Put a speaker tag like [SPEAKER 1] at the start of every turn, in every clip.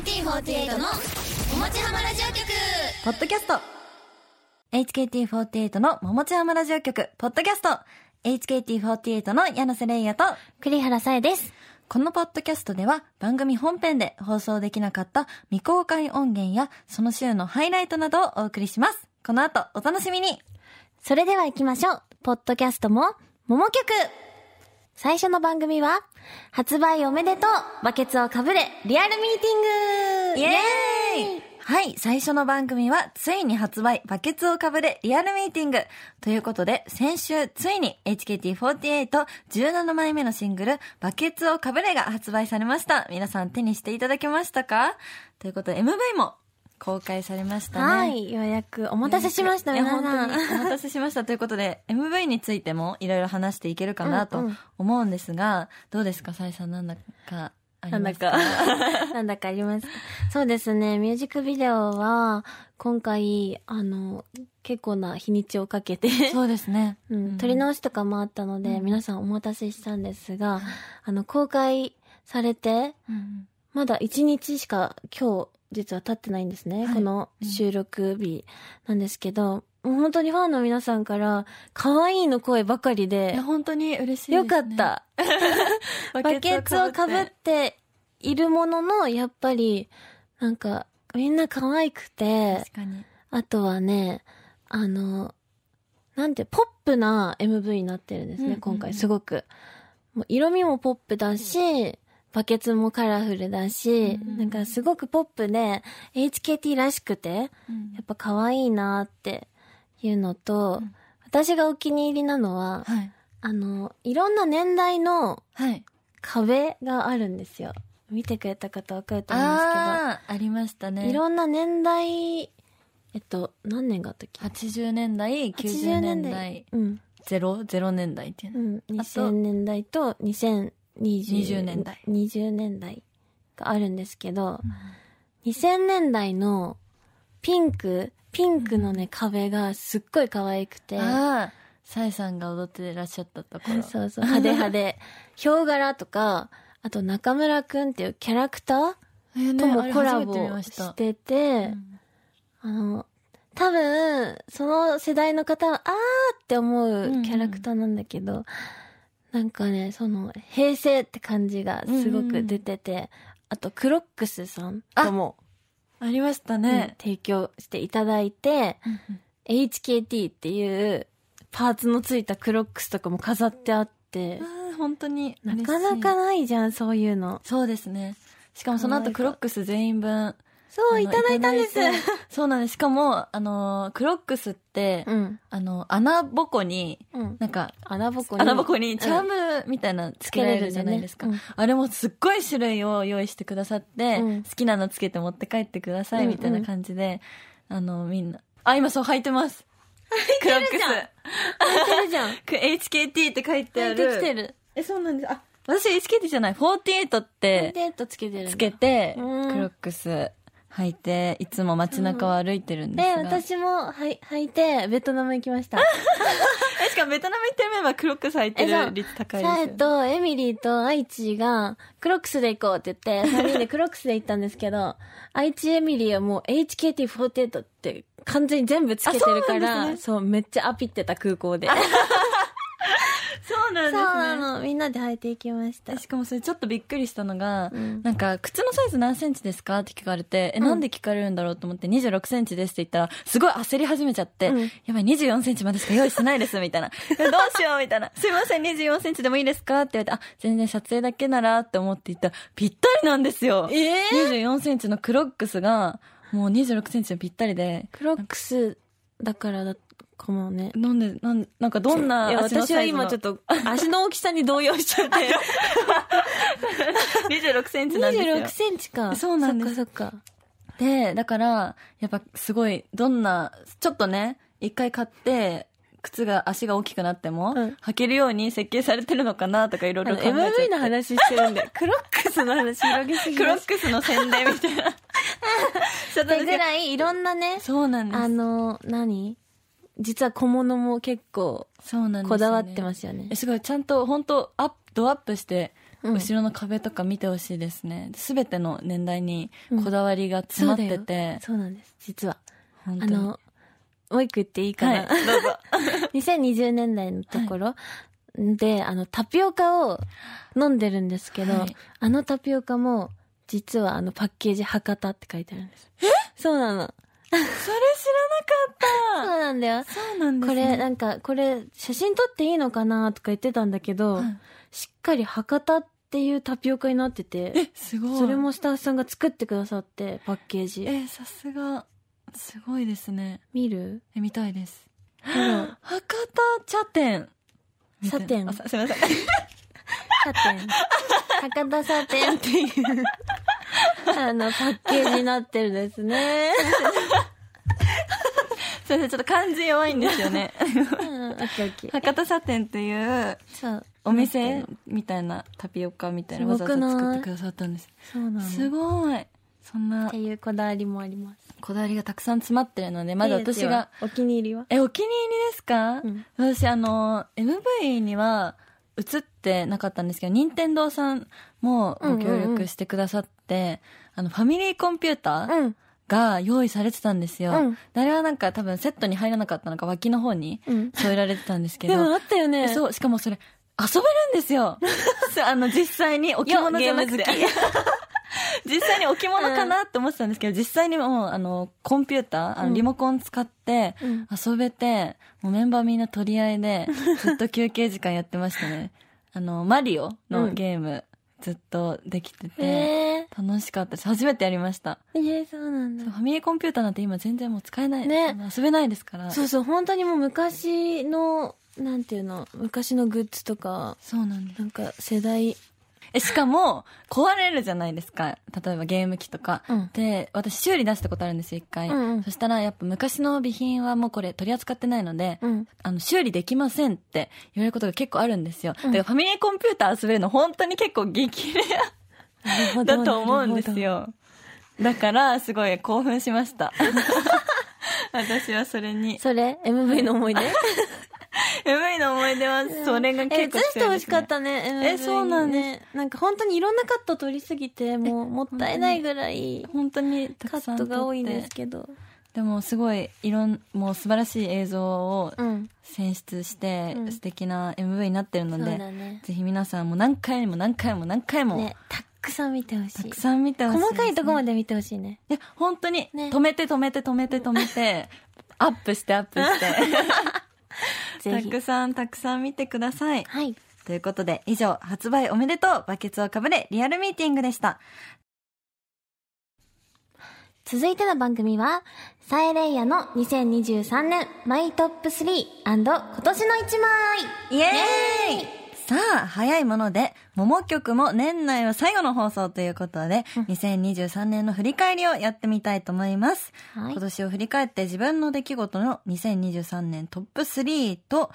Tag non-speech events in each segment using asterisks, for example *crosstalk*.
[SPEAKER 1] HKT48 のおもちはまラジオ局。
[SPEAKER 2] ポッドキャスト。HKT48 の桃地浜ラジオ局、ポッドキャスト。HKT48 の柳瀬玲也と。
[SPEAKER 3] 栗原さえです。
[SPEAKER 2] このポッドキャストでは番組本編で放送できなかった未公開音源やその週のハイライトなどをお送りします。この後お楽しみに。
[SPEAKER 3] それでは行きましょう。ポッドキャストも、桃曲最初の番組は、発売おめでとうバケツをかぶれリアルミーティング
[SPEAKER 2] イエーイはい、最初の番組は、ついに発売、バケツをかぶれリアルミーティング。ということで、先週、ついに HKT4817 枚目のシングル、バケツをかぶれが発売されました。皆さん手にしていただけましたか？ということで、MV も公開されましたね。
[SPEAKER 3] はい、ようやくお待たせしました、皆さん。
[SPEAKER 2] 本当にお待たせしましたということで、MV についてもいろいろ話していけるかなと
[SPEAKER 3] うん。うん
[SPEAKER 2] 思うんですが、どうですか、さえさんなんだかありますか？
[SPEAKER 3] なんだか。*laughs* あります。かそうですね、ミュージックビデオは、今回、あの、結構な日にちをかけて、
[SPEAKER 2] そうですね。
[SPEAKER 3] うん、撮り直しとかもあったので、
[SPEAKER 2] うん。
[SPEAKER 3] 皆さんお待たせしたんですが、あの、公開されて、
[SPEAKER 2] うん
[SPEAKER 3] まだ1日しか今日実は経ってないんですね。
[SPEAKER 2] はい
[SPEAKER 3] この収録日なんですけど、もう本当にファンの皆さんから、可愛いの声ばかり
[SPEAKER 2] い
[SPEAKER 3] で
[SPEAKER 2] や、、本当に嬉しいです、ね。
[SPEAKER 3] よかっ。*laughs* た。バケツをかぶっているものの、やっぱり、なんか、みんな可愛くて。あとはね、あの、なんて、ポップな MV になってるんですね、
[SPEAKER 2] うんうんうん
[SPEAKER 3] 今回、すごく。もう色味もポップだし、バケツもカラフルだし、
[SPEAKER 2] うんうん
[SPEAKER 3] なんかすごくポップで、HKT らしくて、やっぱ可愛いなっていうのと、
[SPEAKER 2] うん
[SPEAKER 3] 私がお気に入りなのは、
[SPEAKER 2] はい。
[SPEAKER 3] あの、いろんな年代の
[SPEAKER 2] はい。
[SPEAKER 3] 壁があるんですよ。見てくれた方わかると思うんですけど。
[SPEAKER 2] ああ、ありましたね。
[SPEAKER 3] いろんな年代、えっと、何年があったっけ
[SPEAKER 2] ？80年代、90年代、
[SPEAKER 3] うん。
[SPEAKER 2] ゼロ、ゼロ年代っていうの。
[SPEAKER 3] うん。
[SPEAKER 2] あと
[SPEAKER 3] 2000年代と2020
[SPEAKER 2] 20年代。
[SPEAKER 3] 20年代があるんですけど、2000年代のピンク、ピンクのね、壁がすっごい可愛くて、
[SPEAKER 2] ああ、さえさんが踊ってらっしゃったところ。
[SPEAKER 3] そうそう、派手派手。*laughs* ヒョウ柄とか、あと中村くんっていうキャラクターともコラボ
[SPEAKER 2] 初めて見ました。
[SPEAKER 3] してて、あの、多分、その世代の方は、あーって思うキャラクターなんだけど、なんかね、その、平成って感じがすごく出てて、あと、クロックスさんとも、
[SPEAKER 2] ありました
[SPEAKER 3] うん
[SPEAKER 2] ね。
[SPEAKER 3] 提供していただいて、HKT っていうパーツのついたクロックスとかも飾ってあって、
[SPEAKER 2] 本当に
[SPEAKER 3] な。かなかないじゃん、そういうの。
[SPEAKER 2] そうですね。しかもその後クロックス全員分。
[SPEAKER 3] そう、いただいたんです。
[SPEAKER 2] そうなんです。しかも、あのー、クロックスって、
[SPEAKER 3] うん。
[SPEAKER 2] あの、穴ぼこに、
[SPEAKER 3] うん。
[SPEAKER 2] なんか、
[SPEAKER 3] 穴ぼこに。
[SPEAKER 2] 穴ぼこにチャー
[SPEAKER 3] うん
[SPEAKER 2] ムみたいなのつけられるじゃないですか。
[SPEAKER 3] つけれるん
[SPEAKER 2] あれもすっごい種類を用意してくださって、
[SPEAKER 3] うん
[SPEAKER 2] 好きなのつけて持って帰ってください
[SPEAKER 3] うん
[SPEAKER 2] みたいな感じで、あの、みんな。あ、今そう履いてます。クロックス。
[SPEAKER 3] 履いてるじゃん。*laughs*
[SPEAKER 2] く HKT って書いてあ
[SPEAKER 3] 履い
[SPEAKER 2] る。
[SPEAKER 3] てきてる。
[SPEAKER 2] え、そうなんです。あ、私 HKT じゃない。48って
[SPEAKER 3] デートつけてる
[SPEAKER 2] つけて、クロ
[SPEAKER 3] うん
[SPEAKER 2] ックス履いて、いつも街中を歩いてるんです
[SPEAKER 3] で、
[SPEAKER 2] が。
[SPEAKER 3] 私もはい履いて、ベトナム行きました。*laughs*
[SPEAKER 2] え、しかもベトナム行ってるメンバークロックス履いてる率高いですよ、ね。
[SPEAKER 3] サエとエミリーとアイチが、クロックスで行こうって言って、*laughs* 3人でクロックスで行ったんですけど、アイチエミリーはもう HKT48 って完全に全部つけてるか
[SPEAKER 2] あ
[SPEAKER 3] ら、
[SPEAKER 2] そう
[SPEAKER 3] そう,、めっちゃアピってた空港で。*laughs*
[SPEAKER 2] そうなん
[SPEAKER 3] そうな
[SPEAKER 2] ですね。
[SPEAKER 3] の、みんなで履いていきました。
[SPEAKER 2] しかもそれちょっとびっくりしたのが、
[SPEAKER 3] うん
[SPEAKER 2] なんか、靴のサイズ何センチですかって聞かれて、え、
[SPEAKER 3] うん
[SPEAKER 2] なんで聞かれるんだろうと思って、26センチですって言ったら、すごい焦り始めちゃって、
[SPEAKER 3] うん
[SPEAKER 2] やばい、24センチまでしか用意してないです、みたいな。え *laughs* どうしよう、みたいな。すいません、24センチでもいいですかって言われて、あ、全然撮影だけならって思って言ったら、ぴったりなんですよ。
[SPEAKER 3] え
[SPEAKER 2] 24センチのクロックスが、もう26センチのぴったりで、
[SPEAKER 3] クロックスだからだかもね。
[SPEAKER 2] なんで、なん、なんかどんな
[SPEAKER 3] 私は今ちょっと、足の大きさに動揺しちゃって。*laughs*
[SPEAKER 2] 26センチなんですよ。
[SPEAKER 3] 26センチか。
[SPEAKER 2] そうなんです
[SPEAKER 3] そっかそっか。
[SPEAKER 2] で、だから、やっぱすごい、どんな、ちょっとね、一回買って、靴が、足が大きくなっても、
[SPEAKER 3] うん
[SPEAKER 2] 履けるように設計されてるのかなとかいろいろ考えちゃって。
[SPEAKER 3] MV の話してるんで、*laughs* クロックスの話広げすぎ
[SPEAKER 2] クロッ。クスの宣伝みたいな。*laughs* ちょっと
[SPEAKER 3] でぐらいいろんなね、
[SPEAKER 2] そうなんです。
[SPEAKER 3] あの、何？実は小物も結構
[SPEAKER 2] そうなんです、ね。
[SPEAKER 3] こだわってますよね
[SPEAKER 2] え。すごい、ちゃんと、本当アップ、ドアップして、
[SPEAKER 3] うん
[SPEAKER 2] 後ろの壁とか見てほしいですね。すべての年代にこだわりが詰まってて、
[SPEAKER 3] そうなんです、実は。あの、もう一個言っていいかな？
[SPEAKER 2] はい、どうぞ。*laughs*
[SPEAKER 3] 2020年代のところで、あの、タピオカを飲んでるんですけど、
[SPEAKER 2] はい
[SPEAKER 3] あのタピオカも、実はあのパッケージ博多って書いてあるんです。え？そうなの。
[SPEAKER 2] それ知らなかった。
[SPEAKER 3] そうなんだよ。
[SPEAKER 2] そうなんです
[SPEAKER 3] こ
[SPEAKER 2] ね。
[SPEAKER 3] れ、なんか、これ、写真撮っていいのかなとか言ってたんだけど、
[SPEAKER 2] はい
[SPEAKER 3] しっかり博多っていうタピオカになってて、
[SPEAKER 2] え、すごい。
[SPEAKER 3] それもスタッフさんが作ってくださって、パッケージ。
[SPEAKER 2] え、さすが、すごいですね。
[SPEAKER 3] 見る？
[SPEAKER 2] え、見たいです。博多茶店。
[SPEAKER 3] 茶店
[SPEAKER 2] すみません。
[SPEAKER 3] サテン。博多サテンっていう、あの、パッケージになってるんですね。*laughs*
[SPEAKER 2] ちょっと漢字弱いんですよね。
[SPEAKER 3] うん、オッケーオッケー。
[SPEAKER 2] 博多茶店っていう
[SPEAKER 3] そう。
[SPEAKER 2] お店みたいなタピオカみたいなわざわざ作ってくださったんです。
[SPEAKER 3] そうなの。
[SPEAKER 2] すごい。そんな
[SPEAKER 3] っていうこだわりもあります。
[SPEAKER 2] こだわりがたくさん詰まってるので、まだ私が、
[SPEAKER 3] お気に入りは？
[SPEAKER 2] え、お気に入りですか、
[SPEAKER 3] うん
[SPEAKER 2] 私、あの、MV には映ってなかったんですけど、任天堂さんもご協力してくださって、あの、ファミリーコンピューター
[SPEAKER 3] うん。
[SPEAKER 2] が用意されてたんですよ。
[SPEAKER 3] うん
[SPEAKER 2] であれはなんか多分セットに入らなかったのか脇の方に
[SPEAKER 3] うん。
[SPEAKER 2] 添えられてたんですけど。
[SPEAKER 3] でもあったよね。
[SPEAKER 2] そう、しかもそれ、遊べるんですよ。そうあの、実際に置物じゃなくて
[SPEAKER 3] よゲーム。*laughs*
[SPEAKER 2] 実際に置物かなって思ってたんですけど、実際にもう、あの、コンピューター、あ
[SPEAKER 3] うん
[SPEAKER 2] のリモコン使って
[SPEAKER 3] うん
[SPEAKER 2] 遊べて、もうメンバーみんな取り合いで、ずっと休憩時間やってましたね。あの、マリオのゲーム、ずっとできてて、
[SPEAKER 3] え
[SPEAKER 2] 楽しかったです。初めてやりました。
[SPEAKER 3] ー。えー、そうなんだ。
[SPEAKER 2] ファミリーコンピューターなんて今全然もう使えない。
[SPEAKER 3] ね
[SPEAKER 2] 遊べないですから。
[SPEAKER 3] そうそう、本当にもう昔の、なんていうの、昔のグッズとか、
[SPEAKER 2] そうなんです。
[SPEAKER 3] なんか世代、
[SPEAKER 2] え、しかも、壊れるじゃないですか。例えばゲーム機とか。
[SPEAKER 3] うん
[SPEAKER 2] で、私修理出したことあるんですよ、一回。
[SPEAKER 3] うんうん
[SPEAKER 2] そしたら、やっぱ昔の備品はもうこれ取り扱ってないので、
[SPEAKER 3] うん。
[SPEAKER 2] あの、修理できませんって言われることが結構あるんですよ。
[SPEAKER 3] うん
[SPEAKER 2] だからファミリーコンピューター遊べるの本当に結構激レアだと思うんです。よ。だから、すごい興奮しました。私はそれに。
[SPEAKER 3] それ ?MV の思い出？*laughs*
[SPEAKER 2] MV の思い出は、それが
[SPEAKER 3] え、
[SPEAKER 2] 結構
[SPEAKER 3] 映してほしかったね、MV
[SPEAKER 2] えそうなんです
[SPEAKER 3] ね。なんか本当にいろんなカット撮りすぎて、もうもったいないぐらい
[SPEAKER 2] 本当にた
[SPEAKER 3] カットが多いんですけど。
[SPEAKER 2] でもすごいいろんもう素晴らしい映像を
[SPEAKER 3] うん。
[SPEAKER 2] 選出して、
[SPEAKER 3] うん
[SPEAKER 2] 素敵な MV になってるので、
[SPEAKER 3] だね。
[SPEAKER 2] ぜひ皆さんも何回も何回も何回も、
[SPEAKER 3] ね、たくさん見てほしい
[SPEAKER 2] たく。さん見てほしい
[SPEAKER 3] 細かいとこまで見てほしいね。
[SPEAKER 2] いや本当に、
[SPEAKER 3] ね
[SPEAKER 2] 止めて止めて止めて止めて *laughs* アップしてアップして。*laughs* *laughs* たくさんたくさん見てください。
[SPEAKER 3] はい。
[SPEAKER 2] ということで以上発売おめでとうバケツをかぶれリアルミーティングでした。
[SPEAKER 3] 続いての番組は、サエレイヤの2023年マイトップ3今年の1枚。
[SPEAKER 2] イエーイさあ、早いもので、桃曲も年内は最後の放送ということで、2023年の振り返りをやってみたいと思います。
[SPEAKER 3] はい
[SPEAKER 2] 今年を振り返って自分の出来事の2023年トップ3と、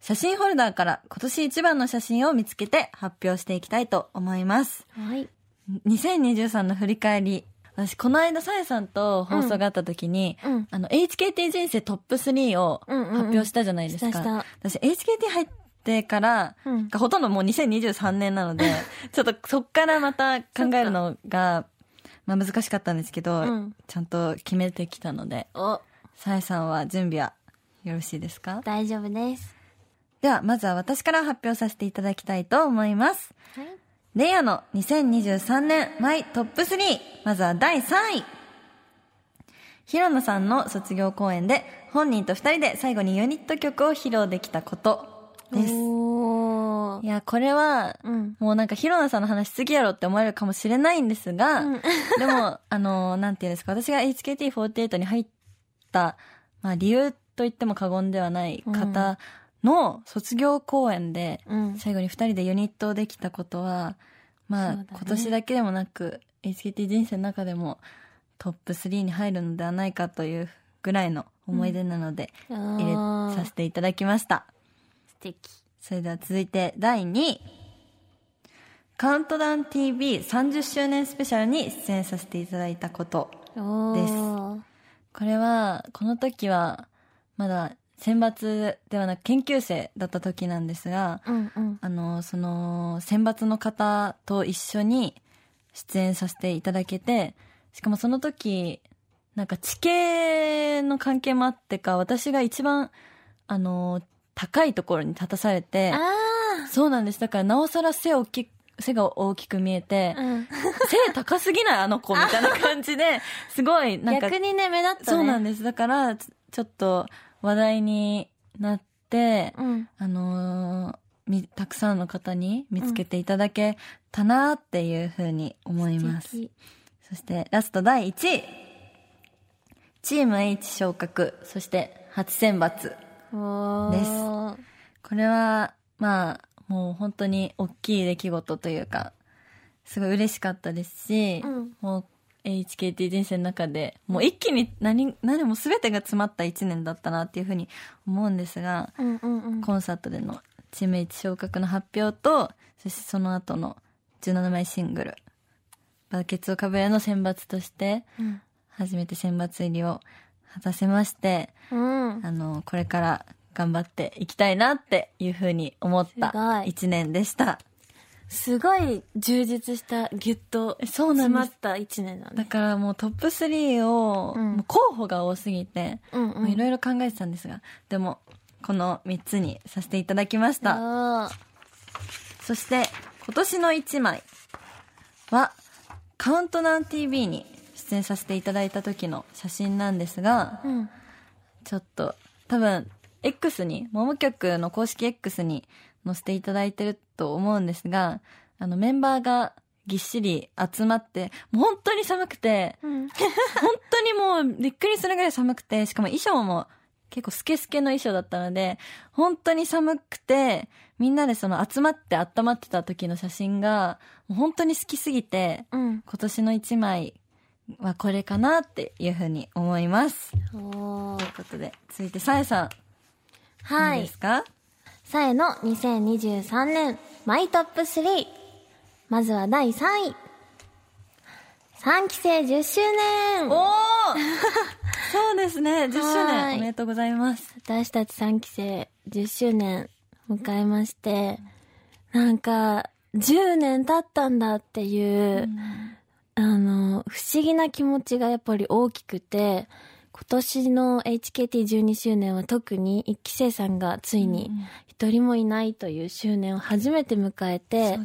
[SPEAKER 2] 写真ホルダーから今年一番の写真を見つけて発表していきたいと思います。
[SPEAKER 3] はい。
[SPEAKER 2] 2023の振り返り。私、この間、さえさんと放送があった時に、
[SPEAKER 3] うん。
[SPEAKER 2] あの、HKT 人生トップ3を
[SPEAKER 3] うんうんうん
[SPEAKER 2] 発表したじゃないですか。
[SPEAKER 3] したした
[SPEAKER 2] 私、HKT 入ってから、
[SPEAKER 3] うん
[SPEAKER 2] がほとんどもう2023年なので、*laughs* ちょっとそっからまた考えるのが、まあ難しかったんですけど、
[SPEAKER 3] うん
[SPEAKER 2] ちゃんと決めてきたので、
[SPEAKER 3] お、
[SPEAKER 2] さえさんは準備はよろしいですか？
[SPEAKER 3] 大丈夫です。
[SPEAKER 2] では、まずは私から発表させていただきたいと思います。
[SPEAKER 3] はい。
[SPEAKER 2] レイヤの2023年マイトップ3。まずは第3位。ヒロノさんの卒業公演で本人と二人で最後にユニット曲を披露できたことです。いや、これは、
[SPEAKER 3] うん。
[SPEAKER 2] もうなんかヒロノさんの話しすぎやろって思われるかもしれないんですが、
[SPEAKER 3] うん *laughs*
[SPEAKER 2] でも、あの、なんていうんですか、私が HKT48 に入った、まあ理由と言っても過言ではない方の卒業公演で、
[SPEAKER 3] うん。
[SPEAKER 2] 最後に二人でユニットできたことは、まあ、
[SPEAKER 3] ね
[SPEAKER 2] 今年だけでもなく、HKT 人生の中でもトップ3に入るのではないかというぐらいの思い出なので、入れさせていただきました。
[SPEAKER 3] 素敵。
[SPEAKER 2] それでは続いて第2位。カウントダウン TV30 周年スペシャルに出演させていただいたこと。
[SPEAKER 3] おー。
[SPEAKER 2] これは、この時は、まだ選抜ではなく研究生だった時なんですが、
[SPEAKER 3] うんうん。
[SPEAKER 2] あの、その、選抜の方と一緒に出演させていただけて、しかもその時、なんか地形の関係もあってか、私が一番、あの、高いところに立たされて、
[SPEAKER 3] あ
[SPEAKER 2] そうなんです。だからなおさら背大き背が大きく見えて
[SPEAKER 3] あ、うん。
[SPEAKER 2] 背高すぎないあの子みたいな感じで、*laughs* すごい、なんか、
[SPEAKER 3] 逆にね、目立ったね。
[SPEAKER 2] そうなんです。だから、ちちょっと話題になって、
[SPEAKER 3] うん。
[SPEAKER 2] あのーみ、たくさんの方に見つけていただけたなっていうふうに思います。そして、ラスト第1位。チーム H 昇格、そして初選抜。です。これは、まあ、もう本当に大きい出来事というか、すごい嬉しかったですし、
[SPEAKER 3] うん。
[SPEAKER 2] もう HKT 人生の中で、もう一気に何、何も全てが詰まった一年だったなっていうふうに思うんですが、
[SPEAKER 3] うんうんうん。
[SPEAKER 2] コンサートでのチーム H 昇格の発表と、そしてその後の17枚シングル、バケツをかぶれの選抜として、
[SPEAKER 3] うん。
[SPEAKER 2] 初めて選抜入りを果たせまして、
[SPEAKER 3] うん。
[SPEAKER 2] あの、これから頑張っていきたいなっていうふうに思った一年でした。
[SPEAKER 3] すごい充実した、ぎゅっと
[SPEAKER 2] そうなんです
[SPEAKER 3] 詰まった一年だね。
[SPEAKER 2] だからもうトップ3を、
[SPEAKER 3] うん
[SPEAKER 2] もう候補が多すぎて。いろいろ考えてたんですが、でも、この3つにさせていただきました。
[SPEAKER 3] あ
[SPEAKER 2] そして、今年の1枚は、カウントダウン TV に出演させていただいた時の写真なんですが、
[SPEAKER 3] ーうん。
[SPEAKER 2] ちょっと、多分、X に、もも曲の公式 X に載せていただいてると思うんですが、あの、メンバーがぎっしり集まって、もう本当に寒くて、
[SPEAKER 3] うん。
[SPEAKER 2] 本当にもうびっくりするぐらい寒くて、しかも衣装も結構スケスケの衣装だったので、本当に寒くて、みんなでその集まって温まってた時の写真が、もう本当に好きすぎて、
[SPEAKER 3] うん。
[SPEAKER 2] 今年の一枚はこれかなっていうふうに思います。ということで、続いてさえさん。
[SPEAKER 3] はいい
[SPEAKER 2] いで。すか？
[SPEAKER 3] さえの2023年マイトップ3。まずは第3位。3期生10周年
[SPEAKER 2] おお *laughs* そうですね。10周
[SPEAKER 3] はい
[SPEAKER 2] 年おめでとうございます。
[SPEAKER 3] 私たち3期生10周年迎えまして、なんか、10年経ったんだっていう、あの、不思議な気持ちがやっぱり大きくて、今年の HKT12 周年は特に1期生さんがついに一人もいないという周年を初めて迎えて、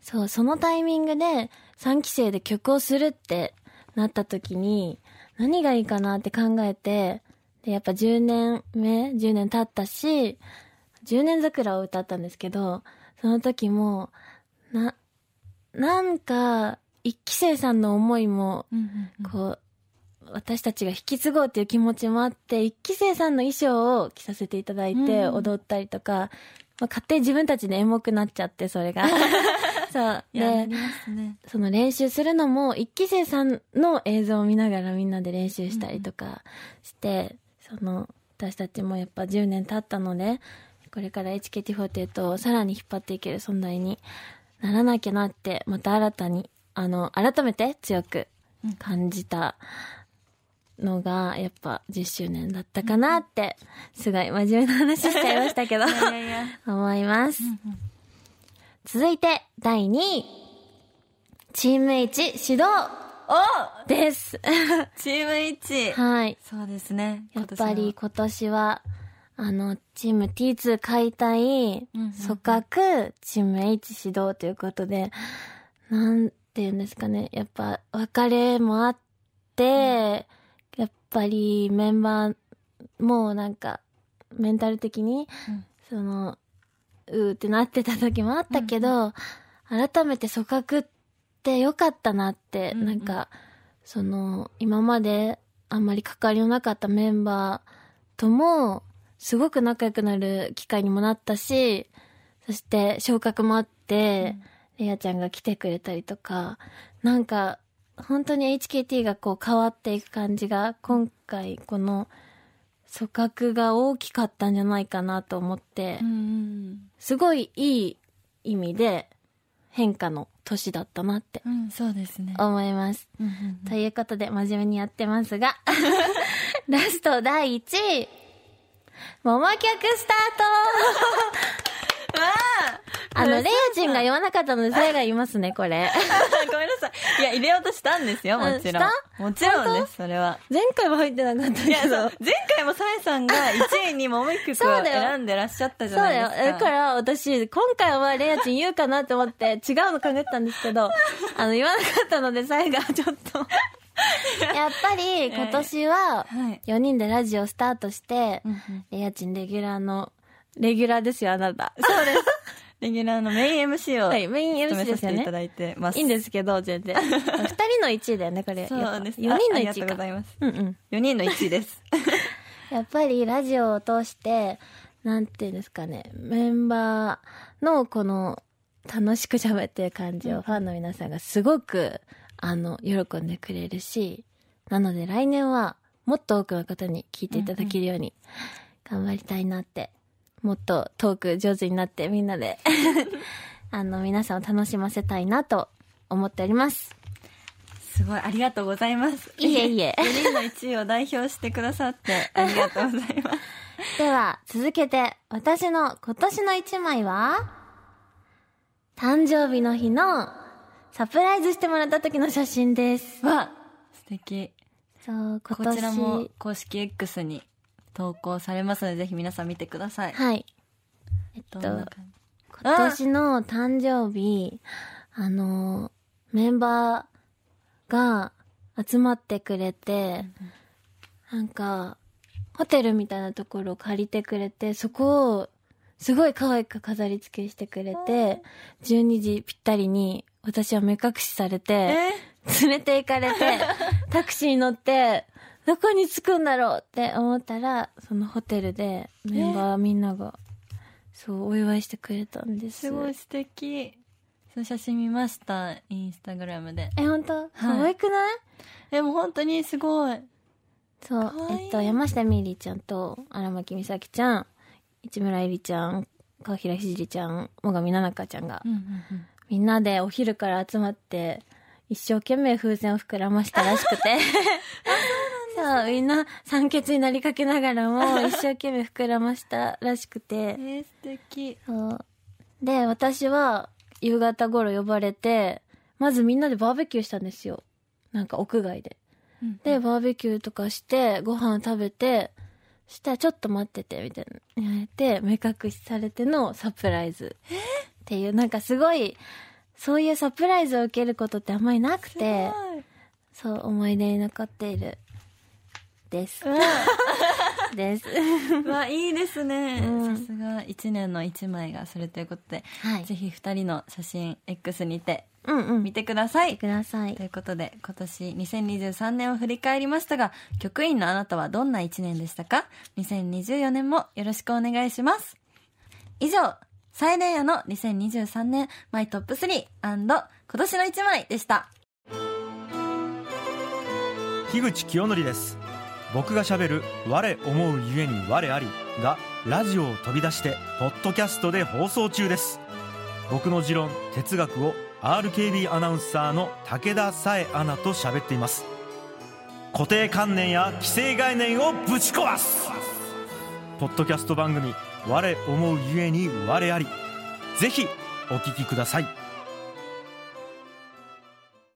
[SPEAKER 2] そうね。
[SPEAKER 3] そのタイミングで3期生で曲をするってなった時に、何がいいかなって考えて、で、やっぱ10年目、10年経ったし、10年桜を歌ったんですけど、その時も、な、なんか、一期生さんの思いも、こう、私たちが引き継ごうっていう気持ちもあって、一期生さんの衣装を着させていただいて、
[SPEAKER 2] うん
[SPEAKER 3] 踊ったりとか、まあ、勝手に自分たちでエモくなっちゃって、それが。*laughs* そう。で
[SPEAKER 2] ね。
[SPEAKER 3] その練習するのも、一期生さんの映像を見ながらみんなで練習したりとかして、その、私たちもやっぱ10年経ったので、これから HKT48 をさらに引っ張っていける存在にならなきゃなって、また新たに、あの、改めて強く感じたのが、やっぱ10周年だったかなって、すごい真面目な話しちゃいましたけど、
[SPEAKER 2] いやいや。*laughs*
[SPEAKER 3] 思います。続いて、第2位。チーム H 指導
[SPEAKER 2] お
[SPEAKER 3] です。
[SPEAKER 2] チーム1。
[SPEAKER 3] はい。
[SPEAKER 2] そうですね。
[SPEAKER 3] やっぱり今年は、あの、チーム T2 解体、組閣、チーム H 指導ということで、なんて言うんですかね。やっぱ別れもあって、やっぱりメンバーもなんか、メンタル的に、
[SPEAKER 2] うん。
[SPEAKER 3] その、うーってなってた時もあったけど、改めて組閣ってよかったなって、
[SPEAKER 2] うんうん。
[SPEAKER 3] なんか、その、今まであんまり関わりのなかったメンバーとも、すごく仲良くなる機会にもなったし、そして昇格もあって、レアちゃんが来てくれたりとか、なんか、本当に HKT がこう変わっていく感じが、今回この組閣が大きかったんじゃないかなと思って、
[SPEAKER 2] うん
[SPEAKER 3] すごいいい意味で変化の年だったなって
[SPEAKER 2] うん。うん、そうですね。
[SPEAKER 3] 思います。
[SPEAKER 2] うんうん
[SPEAKER 3] ということで真面目にやってますが、*laughs* ラスト第1位。もも曲スタート *laughs* あの、レイジンが言わなかったので、さえが言いますね、*laughs* これ。
[SPEAKER 2] ごめんなさい。いや、入れようとしたんですよ、もちろん。
[SPEAKER 3] うん
[SPEAKER 2] もちろんです、それは。
[SPEAKER 3] 前回は入ってなかった
[SPEAKER 2] いや、
[SPEAKER 3] けど。
[SPEAKER 2] そう。前回もさえさんが1位にもも曲を
[SPEAKER 3] そうだよ
[SPEAKER 2] 選んでらっしゃったじ
[SPEAKER 3] そうだよ。
[SPEAKER 2] ゃないですか。
[SPEAKER 3] だから私、今回はレイヤチン言うかなって思って、違うの考えてたんですけど、*laughs* あの、言わなかったので、さえがちょっと。*laughs* やっぱり、今年は、
[SPEAKER 2] はい。
[SPEAKER 3] 4人でラジオスタートしてレイヤチンレギュラーの、レギュラーですよ、あなた。
[SPEAKER 2] そうです。レギュラーのメイン MC を
[SPEAKER 3] はい、メイン
[SPEAKER 2] 務
[SPEAKER 3] MC
[SPEAKER 2] いた。だいてます。
[SPEAKER 3] いいんですけど、全然。*laughs* 二人の1位だよね、これ。
[SPEAKER 2] そうです。
[SPEAKER 3] 4人の1
[SPEAKER 2] あありがとうご。ざいます。
[SPEAKER 3] うんうん。
[SPEAKER 2] 4人の1位です。*laughs*
[SPEAKER 3] やっぱりラジオを通して、なんていうんですかね、メンバーのこの楽しく喋ってる感じをファンの皆さんがすごく、あの、喜んでくれるし、なので来年はもっと多くの方に聞いていただけるように頑張りたいなって、もっとトーク上手になってみんなで、*laughs* あの、皆さんを楽しませたいなと思っております。
[SPEAKER 2] すごい、ありがとうございます。
[SPEAKER 3] いえいえ
[SPEAKER 2] 4人の1位を代表してくださって、*laughs* ありがとうございます。
[SPEAKER 3] では、続けて、私の今年の一枚は、誕生日の日のサプライズしてもらった時の写真です。
[SPEAKER 2] わ素敵。
[SPEAKER 3] そう、今
[SPEAKER 2] こ
[SPEAKER 3] 年。
[SPEAKER 2] ちらも公式 X に投稿されますので、ぜひ皆さん見てください。
[SPEAKER 3] はい。えっと、今年の誕生日、あの、メンバーが集まってくれて、なんか、ホテルみたいなところを借りてくれて、そこを、すごい可愛く飾り付けしてくれて、12時ぴったりに私は目隠しされて、
[SPEAKER 2] え
[SPEAKER 3] 連れて行かれて、*laughs* タクシーに乗って、どこに着くんだろうって思ったら、そのホテルでメンバーみんなが、そう、お祝いしてくれたんです。
[SPEAKER 2] すごい素敵。その写真見ました、インスタグラムで。
[SPEAKER 3] え、本当？可愛くない、
[SPEAKER 2] でも本当にすごい。
[SPEAKER 3] そう
[SPEAKER 2] いい
[SPEAKER 3] えっと、山下美里ちゃんと荒牧美咲ちゃん、市村えりちゃん、川平ひじりちゃん、最上奈々香ちゃんが、
[SPEAKER 2] うんうんうん
[SPEAKER 3] みんなでお昼から集まって、一生懸命風船を膨らましたらしくて。*laughs* そう、みんな酸欠になりかけながらも、*laughs* 一生懸命膨らましたらしくて。
[SPEAKER 2] えー、素敵。
[SPEAKER 3] そう。で、私は夕方頃呼ばれて、まずみんなでバーベキューしたんですよ。なんか屋外で。で、バーベキューとかして、ご飯食べて、そしたらちょっと待ってて、みたいな言われて、目隠しされてのサプライズ。っていう、なんかすごい、そういうサプライズを受けることってあんまりなくて、そう、思い出に残っている。です。です。
[SPEAKER 2] う *laughs* *laughs* わ、いいですね。
[SPEAKER 3] うん
[SPEAKER 2] さすが1年の1枚がそれということで、
[SPEAKER 3] はい
[SPEAKER 2] ぜひ2人の写真 X にて
[SPEAKER 3] うんうん。
[SPEAKER 2] 見てください。
[SPEAKER 3] ください
[SPEAKER 2] とい。うことで、今年2023年を振り返りましたが、局員のあなたはどんな1年でしたか ?2024 年もよろしくお願いします。以上、サイレンヤの2023年マイトップ3今年の1枚でした。
[SPEAKER 4] 樋口清則です僕がしゃべる「我思うゆえに我あり」がラジオを飛び出してポッドキャストで放送中です。僕の持論哲学を RKB アナウンサーの武田紗恵アナと喋っています。固定観念や既成概念をぶち壊す。ポッドキャスト番組「我思うゆえに我あり」ぜひお聞きください。